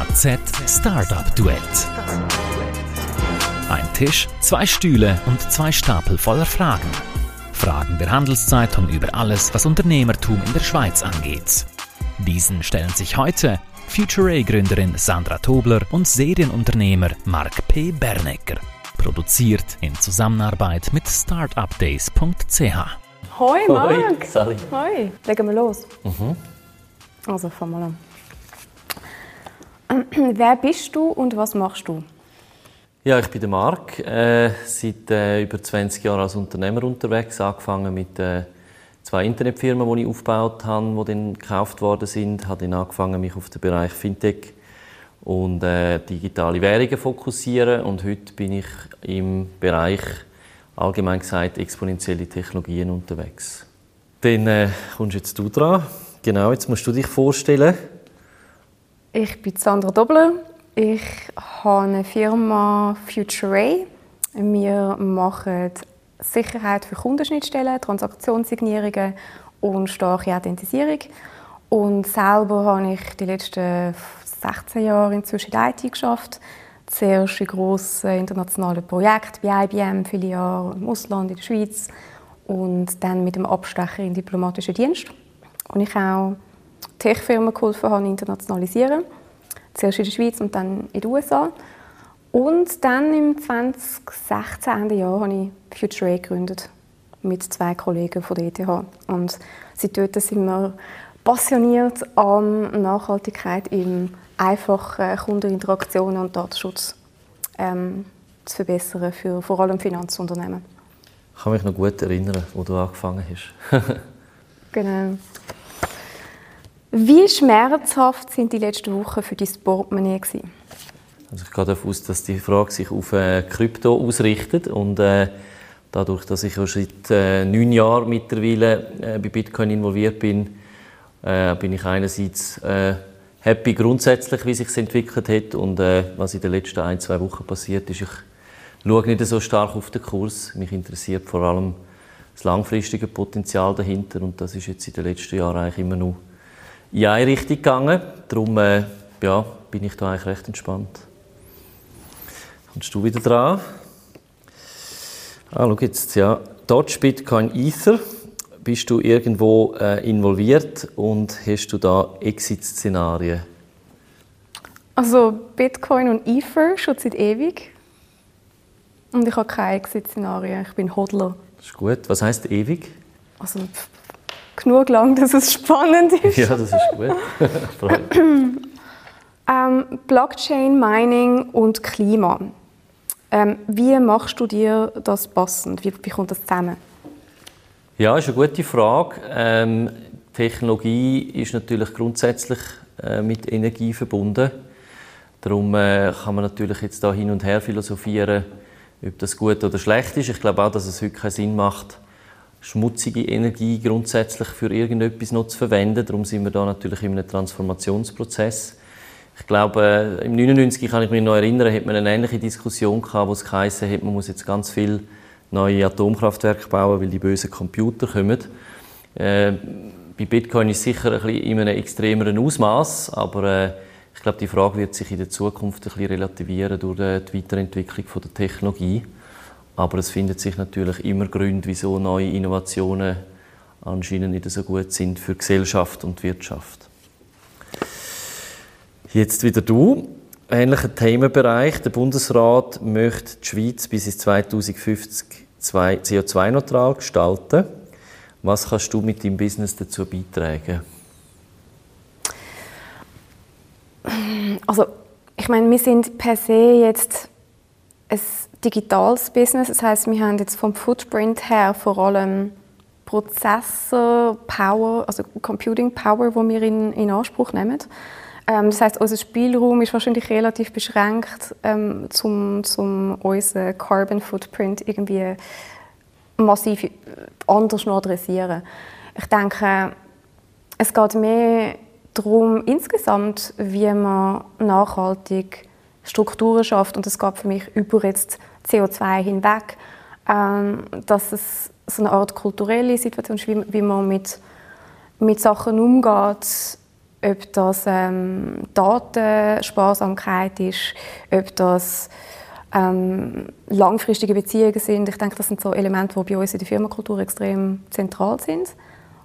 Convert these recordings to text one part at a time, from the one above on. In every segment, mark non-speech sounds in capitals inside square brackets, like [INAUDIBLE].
HZ Startup Duett. Ein Tisch, zwei Stühle und zwei Stapel voller Fragen. Fragen der Handelszeitung über alles, was Unternehmertum in der Schweiz angeht. Diesen stellen sich heute Future-A-Gründerin Sandra Tobler und Serienunternehmer Mark P. Bernecker. Produziert in Zusammenarbeit mit startupdays.ch. Hoi Marc! Sally. Hoi! Legen wir los. Also fangen wir an. [CLEARS THROAT] Wer bist du und was machst du? Ja, ich bin der Marc. Äh, seit äh, über 20 Jahren als Unternehmer unterwegs. Angefangen mit äh, zwei Internetfirmen, die ich aufgebaut habe, die dann gekauft worden sind. Habe dann angefangen, mich auf den Bereich Fintech und äh, digitale Währungen fokussieren. Und heute bin ich im Bereich, allgemein gesagt, exponentielle Technologien unterwegs. Dann äh, kommst jetzt du dran. Genau, jetzt musst du dich vorstellen. Ich bin Sandra Dobler. Ich habe eine Firma Future Ray. Wir machen Sicherheit für Kundenschnittstellen, Transaktionssignierungen und starke Authentisierung. Und selber habe ich die letzten 16 Jahre inzwischen in IT geschafft. Zuerst in grossen internationalen Projekten bei IBM, viele Jahre im Ausland, in der Schweiz. Und dann mit dem Abstecher in diplomatischen Dienst. Und ich auch Tech-Firmen geholfen habe, internationalisieren. Zuerst in der Schweiz und dann in den USA. Und dann im 2016, Ende Jahr, habe ich Future A gegründet. Mit zwei Kollegen von der ETH. Und seitdem sind wir passioniert an Nachhaltigkeit in einfachen Kundeninteraktionen und Datenschutz ähm, zu verbessern für vor allem Finanzunternehmen. Ich kann mich noch gut erinnern, wo du angefangen hast. [LAUGHS] Genau. Wie schmerzhaft sind die letzten Wochen für dein Portemonnaie gewesen? Also ich gehe davon aus, dass die Frage sich auf äh, Krypto ausrichtet und äh, dadurch, dass ich ja seit äh, neun Jahren mittlerweile äh, bei Bitcoin involviert bin, äh, bin ich einerseits äh, happy grundsätzlich, wie sich entwickelt hat und was in den letzten ein zwei Wochen passiert ist. Ich schaue nicht so stark auf den Kurs. Mich interessiert vor allem das langfristige Potenzial dahinter und das ist jetzt in den letzten Jahren eigentlich immer noch in eine Richtung gegangen. Darum äh, ja, bin ich da eigentlich recht entspannt. Kommst du wieder dran? Ah, schau jetzt, ja. Dodge, Bitcoin, Ether. Bist du irgendwo äh, involviert und hast du da Exit-Szenarien? Also Bitcoin und Ether schon seit ewig. Und ich habe keine Exit-Szenarien. Ich bin Hodler. Das ist gut. Was heißt ewig? Also genug lang, dass es spannend ist. Ja, das ist gut. [LAUGHS] Ähm, Blockchain, Mining und Klima. Ähm, wie machst du dir das passend? Wie, wie kommt das zusammen? Ja, ist eine gute Frage. Ähm, Technologie ist natürlich grundsätzlich äh, mit Energie verbunden. Darum äh, kann man natürlich jetzt da hin und her philosophieren, ob das gut oder schlecht ist. Ich glaube auch, dass es heute keinen Sinn macht, schmutzige Energie grundsätzlich für irgendetwas noch zu verwenden. Darum sind wir da natürlich in einem Transformationsprozess. Ich glaube, äh, im 99 kann ich mich noch erinnern, hat man eine ähnliche Diskussion gehabt, wo es geheißen hat, man muss jetzt ganz viel neue Atomkraftwerke bauen, weil die bösen Computer kommen. Äh, bei Bitcoin ist es sicher ein bisschen in einem extremeren Ausmaß, aber äh, ich glaube, die Frage wird sich in der Zukunft ein bisschen relativieren durch äh, die Weiterentwicklung der Technologie. Aber es findet sich natürlich immer Gründe, wieso neue Innovationen anscheinend nicht so gut sind für Gesellschaft und Wirtschaft. Jetzt wieder du. Ähnlicher Themenbereich. Der Bundesrat möchte die Schweiz bis ins 2050 CO2-neutral gestalten. Was kannst du mit deinem Business dazu beitragen? Also, ich meine, wir sind per se jetzt ein digitales Business. Das heißt, wir haben jetzt vom Footprint her vor allem Prozessor, Power, also Computing Power, wo wir in, in Anspruch nehmen. Ähm, das heißt, unser Spielraum ist wahrscheinlich relativ beschränkt, ähm, zum, zum unseren Carbon Footprint irgendwie massiv anders noch adressieren. Ich denke, es geht mehr darum, insgesamt, wie man nachhaltig Strukturen schafft. Und das geht für mich über jetzt CO2 hinweg, ähm, dass es so eine Art kulturelle Situation ist, wie, wie man mit, mit Sachen umgeht, ob das ähm, Datensparsamkeit ist, ob das ähm, langfristige Beziehungen sind. Ich denke, das sind so Elemente, die bei uns in der Firmenkultur extrem zentral sind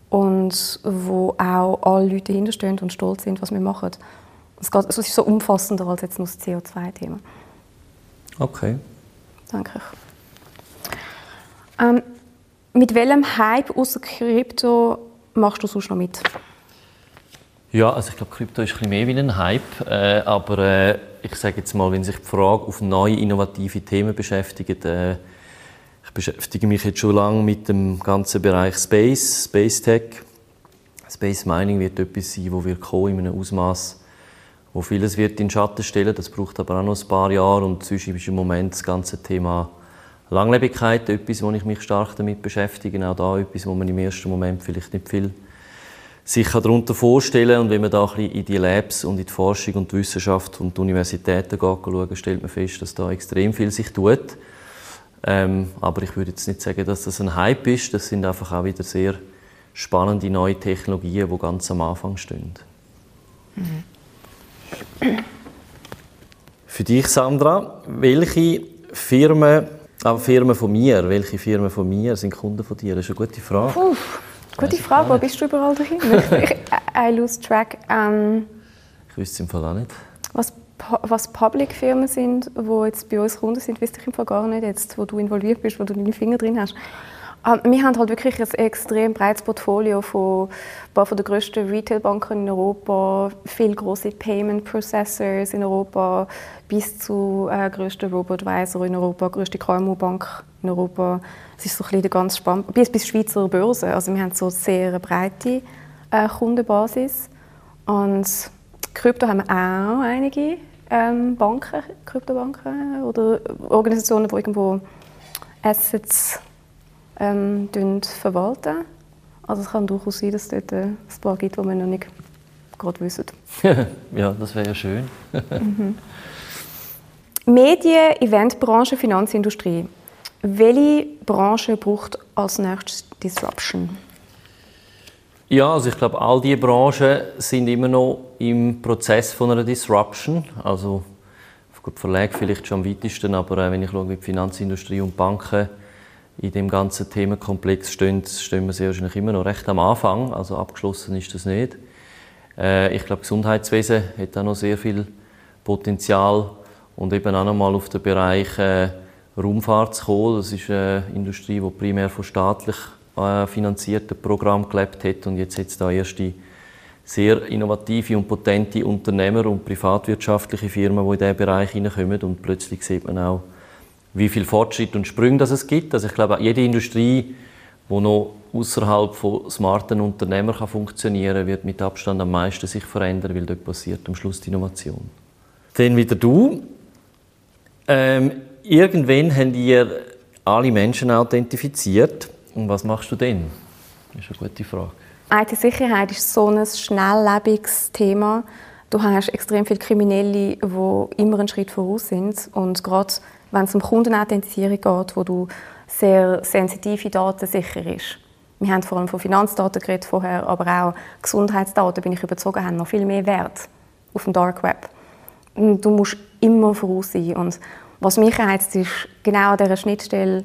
und wo auch alle Leute dahinterstehen und stolz sind, was wir machen. Es, geht, es ist so umfassender als jetzt nur das CO2-Thema. Okay. Danke. Ähm, mit welchem Hype außer Krypto machst du sonst noch mit? Ja, also ich glaube, Krypto ist ein bisschen mehr wie ein Hype, äh, aber äh, ich sage jetzt mal, wenn sich die Frage auf neue innovative Themen beschäftigt, äh, ich beschäftige mich jetzt schon lange mit dem ganzen Bereich Space, Space Tech. Space Mining wird etwas sein, wo wir kommen in einem Ausmaß, wo vieles wird in Schatten stellen. Das braucht aber auch noch ein paar Jahre und sonst ist im Moment das ganze Thema Langlebigkeit etwas, wo ich mich stark damit beschäftige. Auch da etwas, wo man im ersten Moment vielleicht nicht viel sich darunter vorstellen und wenn man da ein bisschen in die Labs und in die Forschung und die Wissenschaft und die Universitäten schaut, stellt man fest, dass da extrem viel sich tut. Ähm, aber ich würde jetzt nicht sagen, dass das ein Hype ist. Das sind einfach auch wieder sehr spannende neue Technologien, die ganz am Anfang stehen. Mhm. Für dich, Sandra, welche Firmen, auch Firmen von mir, welche Firmen von mir sind Kunden von dir? Das ist eine gute Frage. Uff. Gute Frage, wo bist du überall [LAUGHS] ich, I lose track. Ähm, ich wüsste es im Fall auch nicht. Was, was Public-Firmen sind, die jetzt bei uns Kunden sind, wüsste ich im Fall gar nicht, jetzt, wo du involviert bist, wo du deine Finger drin hast. Ähm, wir haben halt wirklich ein extrem breites Portfolio von ein von den grössten Retailbanken in Europa, viele große Payment Processors in Europa, bis zu äh, grössten Robo-Advisor in Europa, grösste KMU-Bank in Europa. Es ist so ein bisschen ganz spannend. Bis bis Schweizer Börse. Also wir haben so sehr eine breite äh, Kundenbasis. Und Krypto haben wir auch einige ähm, Banken, Kryptobanken oder Organisationen, die irgendwo Assets ähm, verwalten. Also es kann durchaus sein, dass es dort ein paar gibt, die wir noch nicht gerade wissen. [LAUGHS] ja, das wäre ja schön. mhm. Medien, Eventbranche, Finanzindustrie. Welche Branche braucht als nächstes Disruption? Ja, also ich glaube, all diese Branchen sind immer noch im Prozess von einer Disruption. Also gut, Verlag vielleicht schon am weitesten, aber äh, wenn ich schaue, wie die Finanzindustrie und Banken in dem ganzen Themenkomplex stehen, stehen wir sehr wahrscheinlich immer noch recht am Anfang. Also abgeschlossen ist das nicht. Äh, ich glaube, Gesundheitswesen hat auch noch sehr viel Potenzial und eben auch noch mal auf den Bereich äh, Raumfahrt zu kommen. Das ist eine Industrie, die primär von staatlich äh, finanzierten Programmen gelebt hat und jetzt hat es da erste sehr innovative und potente Unternehmer und privatwirtschaftliche Firmen, die in diesen Bereich hineinkommen und plötzlich sieht man auch, wie viel Fortschritt und Sprünge das es gibt. Also ich glaube, jede Industrie, die noch außerhalb von smarten Unternehmern kann funktionieren wird mit Abstand am meisten sich verändern, weil dort passiert am Schluss die Innovation. Dann wieder du. Ähm, irgendwann haben ihr alle Menschen identifiziert. Und was machst du denn? Das ist eine gute Frage. IT-Sicherheit ist so ein schnelllebiges Thema. Du hast extrem viele Kriminelle, die immer einen Schritt voraus sind. Und gerade wenn es um Kundenauthentisierung geht, wo du sehr sensitive Daten sicher ist. Wir haben vor allem von Finanzdaten geredet vorher, aber auch Gesundheitsdaten, bin ich überzeugt, haben noch viel mehr Wert auf dem Dark Web. Du musst immer voraus sein. Und was mich reizt, ist genau an dieser Schnittstelle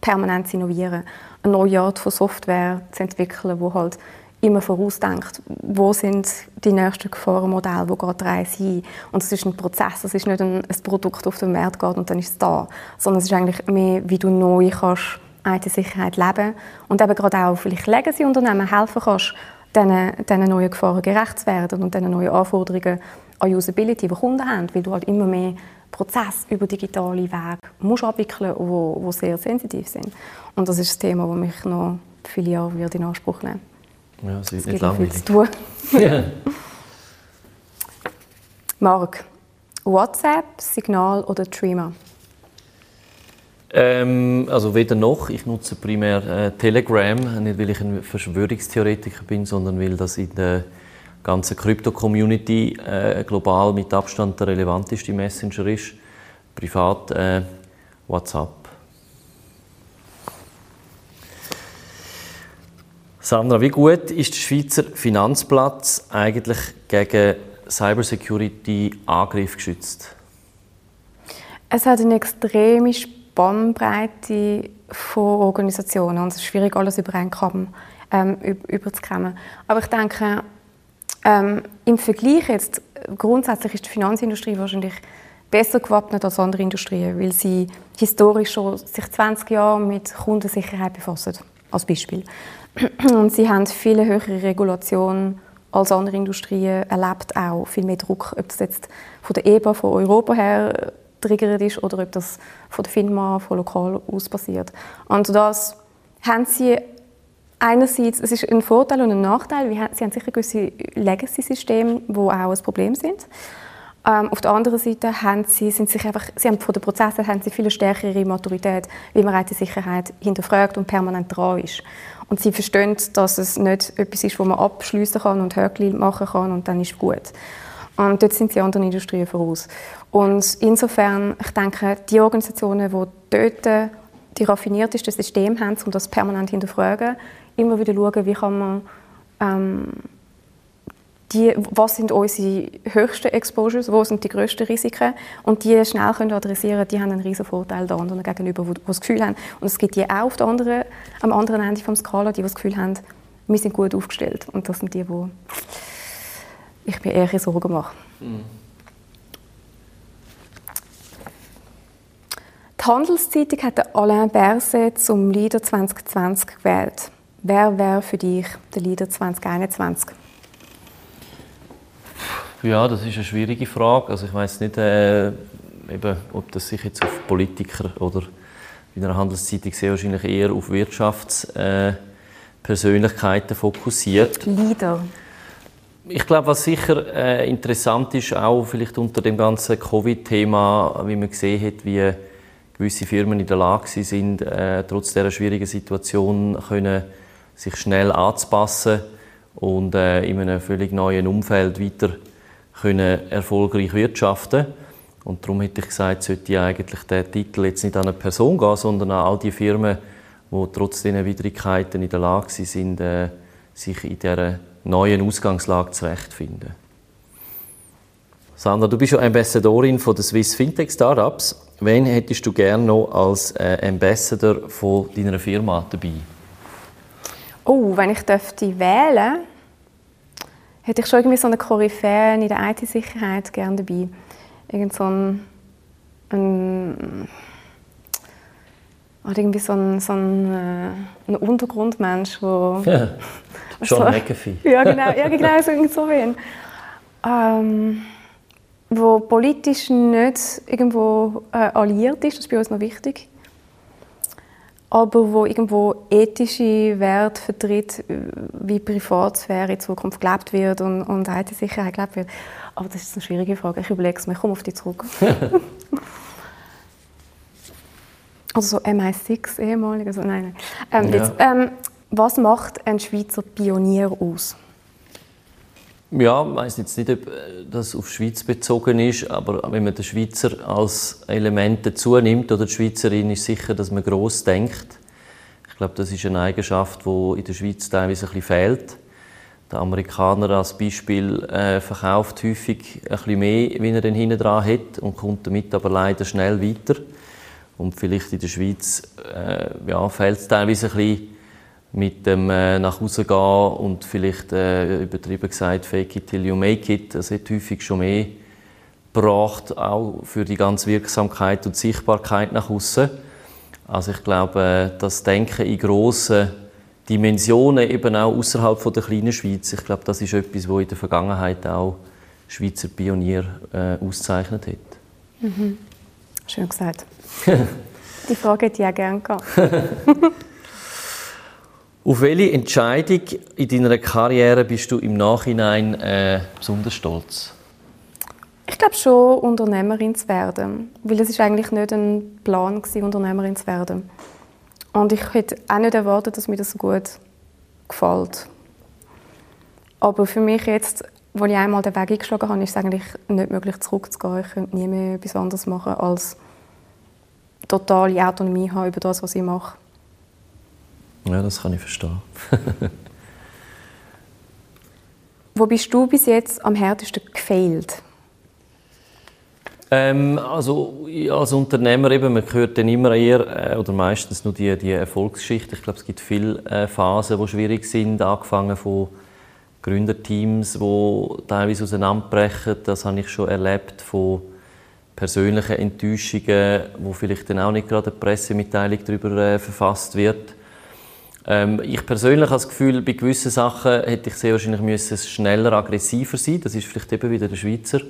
permanent zu innovieren, eine neue Art von Software zu entwickeln, wo halt immer vorausdenkt, wo sind die nächsten Gefahrenmodelle, wo geht die Reise hin. Und es ist ein Prozess, es ist nicht ein, ein Produkt, auf den Markt geht und dann ist es da, sondern es ist eigentlich mehr, wie du neu kannst IT-Sicherheit leben und eben gerade auch vielleicht Legacy-Unternehmen helfen kannst, diesen, diesen neuen Gefahren gerecht zu werden und diesen neuen Anforderungen an Usability, die Kunden haben, weil du halt immer mehr Prozesse über digitale Wege musst abwickeln, wo, wo sehr sensitiv sind. Und das ist das Thema, das mich noch viele Jahre wird in Anspruch nehmen Ja, es wird nicht langweilig. Viel zu tun. Yeah. [LAUGHS] Marc, WhatsApp, Signal oder Trima? Ähm, also weder noch. Ich nutze primär äh, Telegram, nicht weil ich ein Verschwörungstheoretiker bin, sondern weil das in der ganzen Krypto-Community äh, global mit Abstand der relevanteste Messenger ist. Privat äh, WhatsApp. Sandra, wie gut ist der Schweizer Finanzplatz eigentlich gegen Cybersecurity-Angriff geschützt? Es hat eine extreme Spannbreite von Organisationen und es ist schwierig, alles über einen Kamm ähm, überzukommen. Aber ich denke, ähm, im Vergleich jetzt, grundsätzlich ist die Finanzindustrie wahrscheinlich besser gewappnet als andere Industrien, weil sie historisch schon sich 20 Jahre mit Kundensicherheit befassen, als Beispiel. Und sie haben viele höhere Regulationen als andere Industrien, erlebt auch viel mehr Druck, ob das jetzt von der EBA, von Europa her triggert ist oder ob das von der FINMA, von lokal aus passiert. Und das haben sie einerseits, es ist ein Vorteil und ein Nachteil, sie haben sicher gewisse Legacy-Systeme, die auch ein Problem sind. Ähm, auf der anderen Seite haben sie, sind sich einfach, sie haben von den Prozessen haben sie viel stärkere Maturität, wie man IT-Sicherheit hinterfragt und permanent dran ist. Und sie verstehen, dass es nicht etwas ist, wo man abschließen kann und Höckli machen kann und dann ist gut. Und dort sind die anderen Industrien voraus. Und insofern, ich denke, die Organisationen, die dort die raffiniertesten Systeme haben, um das permanent hinterfragen, immer wieder schauen, wie kann man ähm, die, was sind unsere höchsten Exposures, wo sind die grössten Risiken und die schnell können adressieren, die haben einen riesen Vorteil da anderen gegenüber, die, das Gefühl haben, und es gibt die auch auf der anderen, am anderen Ende des Skala, die, das Gefühl haben, wir sind gut aufgestellt und das sind die, die ich mir eher Sorgen mache. Mhm. Die Handelszeitung hat Alain Berset zum Leader 2020 gewählt. Wer wäre für dich der Leader 2021? Ja, das ist eine schwierige Frage. Also ich weiß nicht, äh, eben, ob das sich jetzt auf Politiker oder in einer Handelszeitung sehr wahrscheinlich eher auf Wirtschaftspersönlichkeiten äh, fokussiert. Leader. Ich glaube, was sicher äh, interessant ist, auch vielleicht unter dem ganzen Covid-Thema, wie man gesehen hat, wie gewisse Firmen in der Lage sind, äh, trotz dieser schwierigen Situation können, sich schnell anzupassen und äh, in einem völlig neuen Umfeld weiter können erfolgreich wirtschaften und darum hätte ich gesagt, sollte eigentlich der Titel jetzt nicht an eine Person gehen, sondern an all die Firmen, die trotz dieser Widrigkeiten in der Lage sind, äh, sich in dieser neuen Ausgangslage zurechtzufinden. Sandra, du bist ja Ambassadorin von den Swiss Fintech Startups. Wen hättest du gerne noch als äh, Ambassador von deiner Firma dabei? Oh, wenn ich dürfte wählen hätte ich schon irgendwie so eine Koryphäe in der IT-Sicherheit gerne dabei. Irgend so ein, ein oder irgendwie so ein, so ein, äh, ein Untergrundmensch, wo... Ja, [LAUGHS] John [LAUGHS] so, McAfee. [LAUGHS] ja, genau, ja, genau so, so wen. Ähm, wo politisch nicht irgendwo äh, alliiert ist, das ist bei uns noch wichtig aber wo irgendwo ethische Werte vertritt, wie Privatsphäre in Zukunft gelebt wird und, und IT-Sicherheit gelebt wird. Aber das ist eine schwierige Frage. Ich überlege es mir. Ich komme auf dich zurück. [LAUGHS] also so MI6 ehemalig. Also nein, nein. Ähm, ja. jetzt, ähm, was macht ein Schweizer Pionier aus? Ja, ich weiß jetzt nicht, ob äh, das auf Schweiz bezogen ist, aber wenn man den Schweizer als Element dazu nimmt oder die Schweizerin, ist sicher, dass man gross denkt. Ich glaube, das ist eine Eigenschaft, die in der Schweiz teilweise ein bisschen fehlt. Der Amerikaner als Beispiel äh, verkauft häufig ein bisschen mehr, wie er dann hinten dran hat und kommt damit aber leider schnell weiter. Und vielleicht in der Schweiz äh, ja, fehlt es teilweise ein bisschen mit dem äh, nach Hause gehen und vielleicht äh, übertrieben gesagt fake it till you make it. Das hat häufig schon mehr gebracht, auch für die ganze Wirksamkeit und Sichtbarkeit nach außen. Also ich glaube, äh, das Denken in grossen Dimensionen, eben auch außerhalb von der kleinen Schweiz, ich glaube, das ist etwas, was in der Vergangenheit auch Schweizer Pionier äh, auszeichnet hat. Mhm. Schön gesagt. [LAUGHS] die Frage hätte ich auch gerne gehabt. [LAUGHS] Auf welche Entscheidung in deiner Karriere bist du im Nachhinein äh, besonders stolz? Ich glaube schon, Unternehmerin zu werden. Weil es ist eigentlich nicht ein Plan, gewesen, Unternehmerin zu werden. Und ich hätte auch nicht erwartet, dass mir das so gut gefällt. Aber für mich jetzt, als ich einmal den Weg eingeschlagen habe, ist es eigentlich nicht möglich, zurückzugehen. Ich könnte nie mehr etwas anderes machen, als totale Autonomie haben über das, was ich mache. Ja, das kann ich verstehen. [LAUGHS] Wo bist du bis jetzt am härtesten gefailt? Ähm, also als Unternehmer eben, man hört dann immer eher äh, oder meistens nur die, die Erfolgsgeschichte. Ich glaube, es gibt viele äh, Phasen, die schwierig sind, angefangen von Gründerteams, die teilweise auseinanderbrechen. Das habe ich schon erlebt von persönlichen Enttäuschungen, wo vielleicht dann auch nicht gerade eine Pressemitteilung darüber äh, verfasst wird. Ähm, ich persönlich habe das Gefühl, bei gewissen Sachen hätte ich sehr wahrscheinlich müssen schneller, aggressiver sein. Das ist vielleicht eben wieder der Schweizer.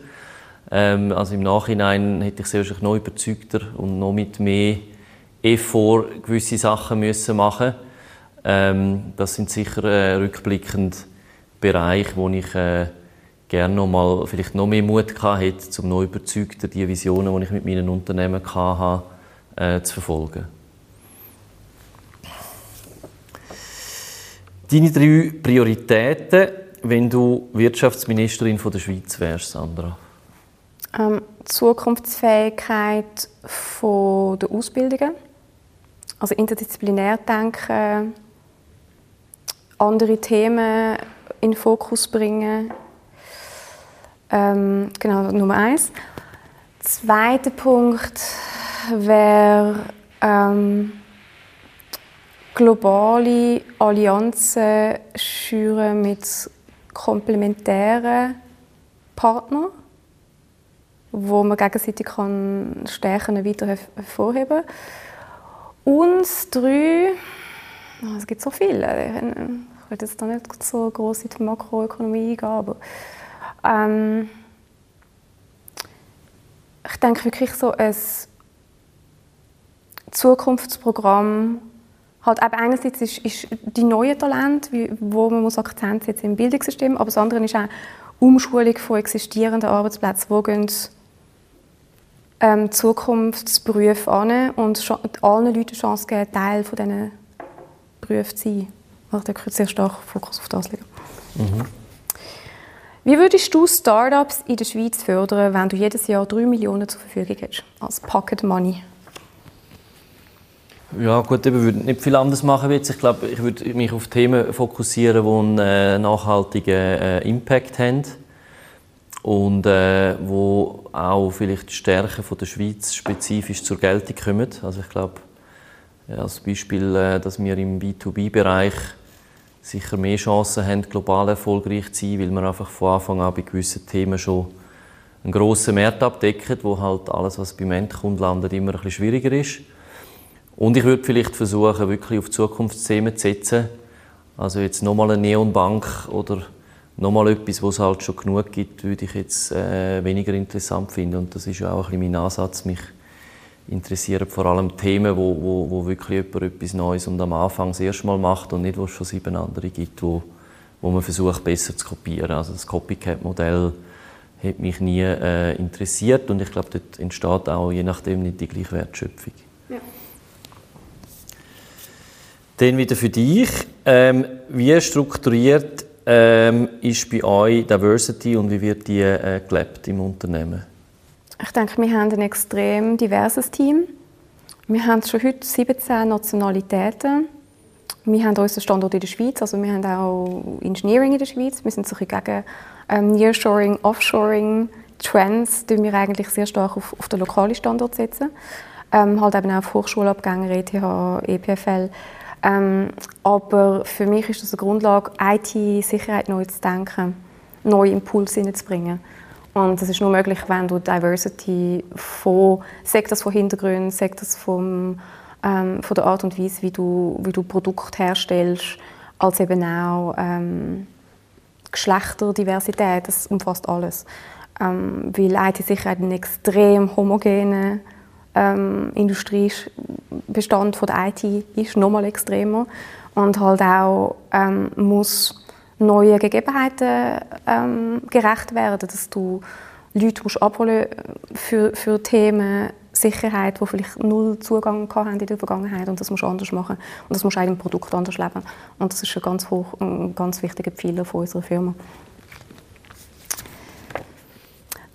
Ähm, also im Nachhinein hätte ich sehr wahrscheinlich noch überzeugter und noch mit mehr Effort gewisse Sachen müssen machen ähm, Das sind sicher äh, rückblickend Bereiche, wo ich äh, gerne noch mal vielleicht noch mehr Mut gehabt hätte, um noch überzeugter die Visionen, die ich mit meinen Unternehmen hatte, äh, zu verfolgen. Deine drei Prioritäten, wenn du Wirtschaftsministerin von der Schweiz wärst, Sandra? Ähm, Zukunftsfähigkeit von der Ausbildungen, also interdisziplinär denken, andere Themen in den Fokus bringen. Ähm, genau, Nummer eins. Zweiter Punkt wäre ähm, globale Allianzen schüren mit komplementären Partnern wo man gegenseitig kann Stärken weiter hervorheben kann. Und drei, oh, es gibt so viele, ich will jetzt da nicht so groß in die Makroökonomie eingehen, aber ähm, ich denke wirklich so ein Zukunftsprogramm, halt eben einerseits ist, ist die neuen Talente, wo man muss Akzent setzen im Bildungssystem, aber das andere ist auch Umschulung von existierenden Arbeitsplätzen, wo gehen ähm, Zukunftsberufe an und allen Leuten die Chance geben, Teil von diesen Berufen zu sein. Also da könnte sehr stark Fokus auf das legen. Mhm. Wie würdest du Startups in der Schweiz fördern, wenn du jedes Jahr 3 Millionen zur Verfügung hättest, als Pocket Money? Ja gut, ich würde nicht viel anders machen jetzt. Ich glaube, ich würde mich auf Themen fokussieren, die einen äh, nachhaltigen äh, Impact haben und äh, wo auch vielleicht die Stärken der Schweiz spezifisch zur Geltung kommen. Also ich glaube, als Beispiel, äh, dass wir im B2B-Bereich sicher mehr Chancen haben, global erfolgreich zu sein, weil wir einfach von Anfang an bei gewissen Themen schon einen grossen Markt abdecken, wo halt alles, was beim Endkunden landet, immer ein bisschen schwieriger ist. Und ich würde vielleicht versuchen, wirklich auf Zukunftsthemen zu setzen. Also jetzt nochmal eine Neonbank oder nochmal etwas, was es halt schon genug gibt, würde ich jetzt äh, weniger interessant finden. Und das ist ja auch ein bisschen mein Ansatz. Mich interessieren vor allem Themen, wo, wo, wo wirklich jemand etwas Neues und am Anfang das erste Mal macht und nicht, wo es schon sieben andere gibt, wo, wo man versucht, besser zu kopieren. Also das Copycat-Modell hat mich nie äh, interessiert und ich glaube, dort entsteht auch je nachdem nicht die gleiche Wertschöpfung. Ja. Dann wieder für dich. Ähm, wie strukturiert ähm, ist bei euch Diversity und wie wird die äh, gelebt im Unternehmen? Ich denke, wir haben ein extrem diverses Team. Wir haben schon heute 17 Nationalitäten. Wir haben unseren Standort in der Schweiz, also wir haben auch Engineering in der Schweiz. Wir sind so gegen ähm, Nearshoring, Offshoring, Trends, die wir eigentlich sehr stark auf, auf den lokalen Standort setzen. Ähm, halt eben auch auf Hochschulabgänger, ETH, EPFL. Ähm, aber für mich ist das eine Grundlage, IT-Sicherheit neu zu denken, neue Impulse hineinzubringen. Und das ist nur möglich, wenn du Diversity von, sagt das von Hintergründen, sagt das vom, ähm, von der Art und Weise, wie du, wie du Produkte herstellst, als eben auch ähm, Geschlechterdiversität, das umfasst alles. Ähm, weil IT-Sicherheit ein extrem homogener ähm, Industriebestand von der IT ist noch mal extremer und halt auch ähm, muss neue Gegebenheiten ähm, gerecht werden, dass du Leute musst abholen für, für Themen Sicherheit, die vielleicht null Zugang haben in der Vergangenheit und das musst du anders machen und das musst du auch im Produkt anders leben und das ist ein ganz hoch, ein ganz wichtiger Pfeiler von unserer Firma.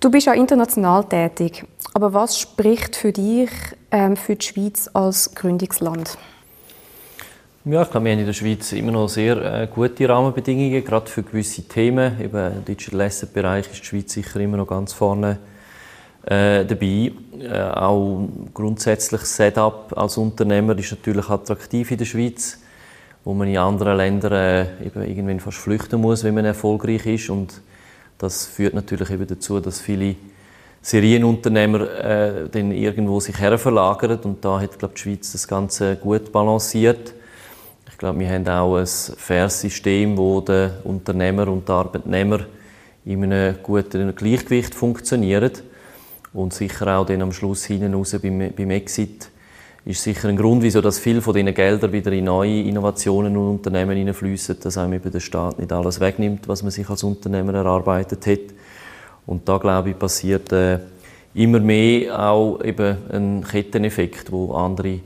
Du bist ja international tätig. Aber was spricht für dich ähm, für die Schweiz als Gründungsland? Ja, ich glaube, wir haben in der Schweiz immer noch sehr äh, gute Rahmenbedingungen, gerade für gewisse Themen. Eben Im Digital Asset Bereich ist die Schweiz sicher immer noch ganz vorne äh, dabei. Äh, auch grundsätzlich Setup als Unternehmer ist natürlich attraktiv in der Schweiz, wo man in anderen Ländern äh, eben irgendwann fast flüchten muss, wenn man erfolgreich ist. Und das führt natürlich eben dazu, dass viele Serienunternehmer äh, dann irgendwo sich verlagern und da hat glaube die Schweiz das Ganze gut balanciert. Ich glaube, wir haben auch ein faires System, wo der Unternehmer und der Arbeitnehmer in einem guten Gleichgewicht funktionieren. Und sicher auch dann am Schluss hinten raus beim, beim Exit ist sicher ein Grund, wieso dass viel von diesen Geldern wieder in neue Innovationen und Unternehmen hineinfließen, dass einem eben der Staat nicht alles wegnimmt, was man sich als Unternehmer erarbeitet hat. Und da glaube ich passiert äh, immer mehr auch eben ein Ketteneffekt, wo andere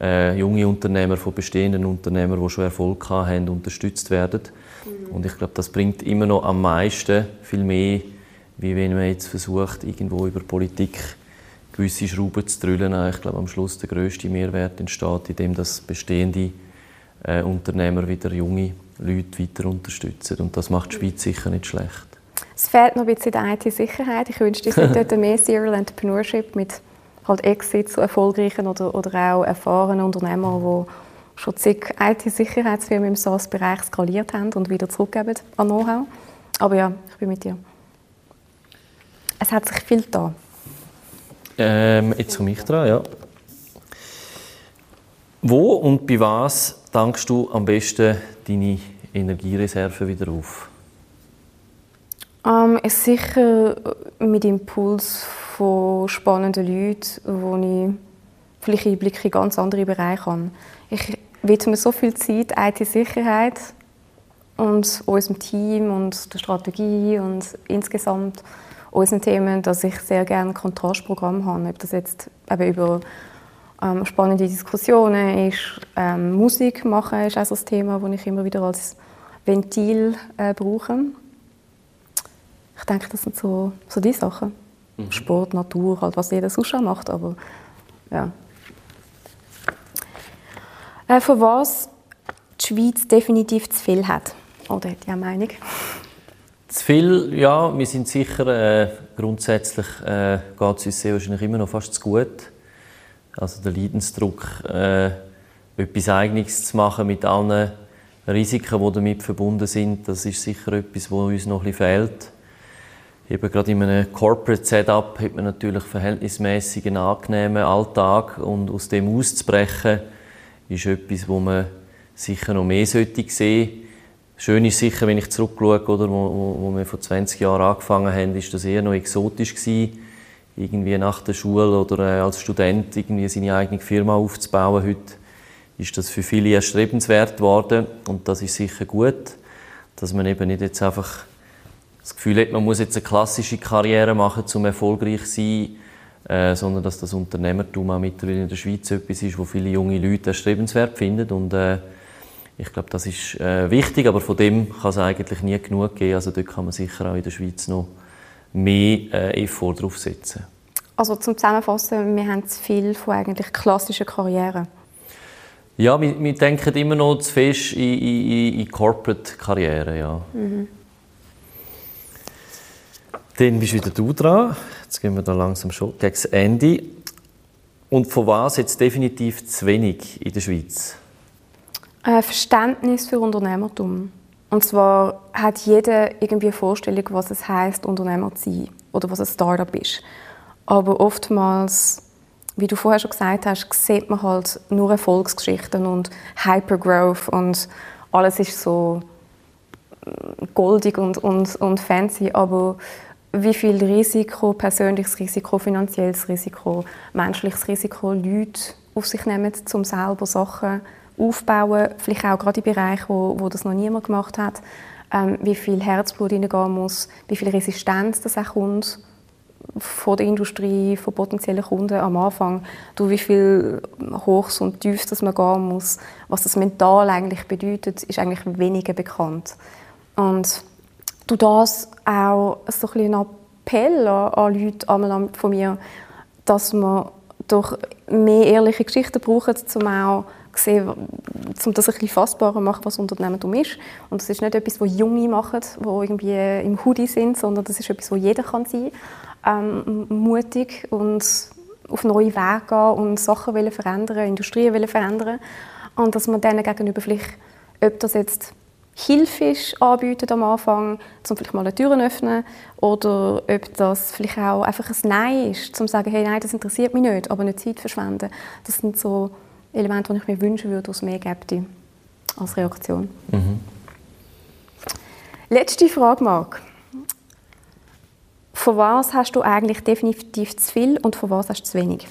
äh, junge Unternehmer von bestehenden Unternehmern, die schon Erfolg haben, unterstützt werden. Mhm. Und ich glaube, das bringt immer noch am meisten, viel mehr, wie wenn man jetzt versucht, irgendwo über Politik gewisse Schrauben zu drüllen. Ich glaube, am Schluss der grösste Mehrwert entsteht, indem das bestehende äh, Unternehmer wieder junge Leute weiter unterstützen. Und das macht die Schweiz sicher nicht schlecht. Es fehlt noch ein bisschen die IT-Sicherheit. Ich wünschte, es [LAUGHS] dort mehr Serial Entrepreneurship mit halt Exits so erfolgreichen oder, oder auch erfahrenen Unternehmern, die schon zig IT-Sicherheitsfirmen im SaaS-Bereich skaliert haben und wieder zurückgeben an Know-how. Aber ja, ich bin mit dir. Es hat sich viel da. Ähm, jetzt komme ich dran, ja. Wo und bei was tankst du am besten deine Energiereserve wieder auf? Ähm, ist sicher mit Impuls von spannenden Leuten, wo ich vielleicht Einblicke in ganz andere Bereiche habe. Ich widme so viel Zeit IT-Sicherheit und unserem Team und der Strategie und insgesamt unseren Themen, dass ich sehr gerne ein Kontrastprogramm habe. Ob das jetzt eben über ähm, spannende Diskussionen ist, ähm, Musik machen ist auch so ein Thema, das ich immer wieder als Ventil äh, brauche. Ich denke, das sind so, so die Sachen. Mhm. Sport, Natur, halt, was jeder sonst macht, aber ja. Äh, von was die Schweiz definitiv zu viel hat. Oder hat die eine Meinung? Zu viel, ja, wir sind sicher, äh, grundsätzlich äh, geht es uns sehr wahrscheinlich immer noch fast zu gut. Also der Leidensdruck, äh, etwas Eigenes zu machen mit allen Risiken, die damit verbunden sind, das ist sicher etwas, was uns noch ein bisschen fehlt. Eben gerade in einem Corporate Setup hat man natürlich verhältnismäßig einen angenehmen Alltag und aus dem auszubrechen ist etwas, wo man sicher noch mehr sollte sehen. Schön ist sicher, wenn ich zurückschaue, oder, wo, wo wir vor 20 Jahren angefangen haben, ist das eher noch exotisch gewesen, irgendwie nach der Schule oder äh, als Student irgendwie seine eigene Firma aufzubauen. Heute ist das für viele erstrebenswert geworden und das ist sicher gut, dass man eben nicht jetzt einfach das Gefühl hat, man muss jetzt eine klassische Karriere machen, um erfolgreich zu sein, äh, sondern dass das Unternehmertum auch mittlerweile in der Schweiz etwas ist, wo viele junge Leute erstrebenswert finden und äh, ich glaube, das ist äh, wichtig, aber von dem kann es eigentlich nie genug geben. Also dort kann man sicher auch in der Schweiz noch mehr äh, Effort draufsetzen. Also zum Zusammenfassen, wir haben zu viel von eigentlich klassischen Karrieren. Ja, wir, wir denken immer noch zu fest in, in, in Corporate-Karrieren, ja. Mhm. Dann bist wieder du dran. Jetzt gehen wir da langsam schon gegen das Ende. Und von was jetzt definitiv zu wenig in der Schweiz? Ein Verständnis für Unternehmertum. Und zwar hat jeder irgendwie eine Vorstellung, was es heißt, Unternehmer zu sein oder was ein Startup ist. Aber oftmals, wie du vorher schon gesagt hast, sieht man halt nur Erfolgsgeschichten und Hypergrowth und alles ist so goldig und, und, und fancy. Aber wie viel Risiko, persönliches Risiko, finanzielles Risiko, menschliches Risiko Leute auf sich nehmen, um selber Sachen aufzubauen, vielleicht auch gerade in Bereichen, wo, wo das noch niemand gemacht hat, ähm, wie viel Herzblut hineingehen muss, wie viel Resistenz das auch kommt von der Industrie, von potenziellen Kunden am Anfang, durch wie viel Hochs und Tiefs das man gehen muss, was das mental eigentlich bedeutet, ist eigentlich weniger bekannt. Und du das auch so ein, Appell an Leute von mir, dass man doch mehr ehrliche Geschichten braucht, um auch sehen, um das ein bisschen fassbarer machen, was Unternehmertum ist. Und das ist nicht etwas, was Junge machen, die irgendwie im Hoodie sind, sondern das ist etwas, wo jeder kann sein kann. Ähm, mutig und auf neue Wege gehen und Sachen verändern, Industrien verändern. Und dass man denen gegenüber vielleicht, ob das jetzt Hilfe ist, anbieten am Anfang, um vielleicht mal eine Tür öffnen, oder ob das vielleicht auch einfach ein Nein ist, um zu sagen, hey, nein, das interessiert mich nicht, aber nicht Zeit verschwenden. Das sind so Elemente, die ich mir wünschen würde, dass es mehr gäbe als Reaktion. Mhm. Letzte Frage, Marc. Von was hast du eigentlich definitiv zu viel und von was hast du zu wenig?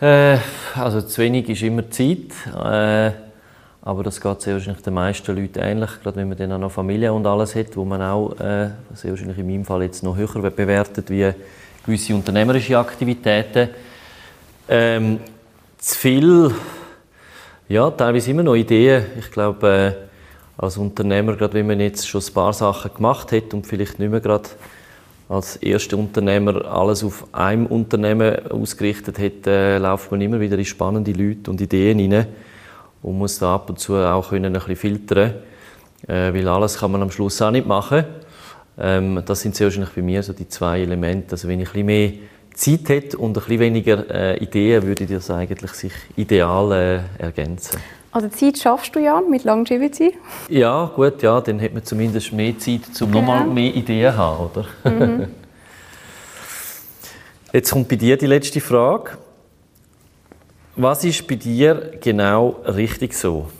Äh, also zu wenig ist immer Zeit. Äh, aber das geht sehr wahrscheinlich den meisten Leuten ähnlich, gerade wenn man dann auch noch Familie und alles hat, wo man auch äh, sehr wahrscheinlich in meinem Fall jetzt noch höher bewertet wie gewisse unternehmerische Aktivitäten. Ähm, zu viel, ja, teilweise immer noch Ideen. Ich glaube, äh, als Unternehmer, gerade wenn man jetzt schon ein paar Sachen gemacht hat und vielleicht nicht mehr gerade als erster Unternehmer alles auf einem Unternehmen ausgerichtet hat, äh, läuft man immer wieder in spannende Leute und Ideen hinein und muss da ab und zu auch können ein bisschen filtern, äh, weil alles kann man am Schluss auch nicht machen. Ähm, das sind sehr wahrscheinlich bei mir so die zwei Elemente. Also wenn ich ein bisschen mehr Zeit hätte und ein bisschen weniger äh, Ideen, würde das eigentlich sich ideal äh, ergänzen. Also Zeit schaffst du ja mit Longevity? Ja, gut, ja, dann hat man zumindest mehr Zeit, um genau. nochmal mehr Ideen zu haben, oder? Mhm. [LAUGHS] Jetzt kommt bei dir die letzte Frage. Was ist bei dir genau richtig so?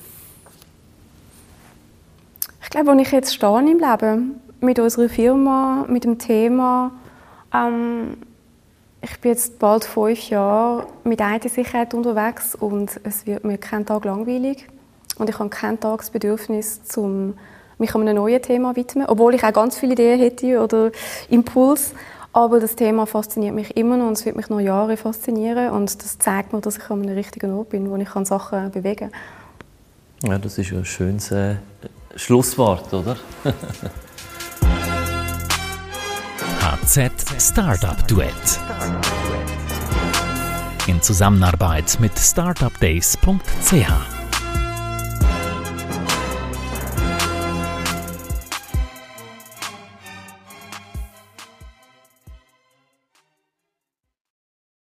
Ich glaube, wo ich jetzt stehe im Leben, mit unserer Firma, mit dem Thema, ähm, ich bin jetzt bald fünf Jahre mit IT-Sicherheit unterwegs und es wird mir kein Tag langweilig. Und ich habe kein Tagesbedürfnis, um mich einem neuen Thema widmen, obwohl ich auch ganz viele Ideen hätte oder Impuls. Aber das Thema fasziniert mich immer noch und es wird mich noch Jahre faszinieren und das zeigt mir, dass ich an einem richtigen Ort bin, wo ich Sachen bewegen kann. Ja, das ist ein schönes äh, Schlusswort, oder? [LAUGHS] HZ Startup Duett. In Zusammenarbeit mit startupdays.ch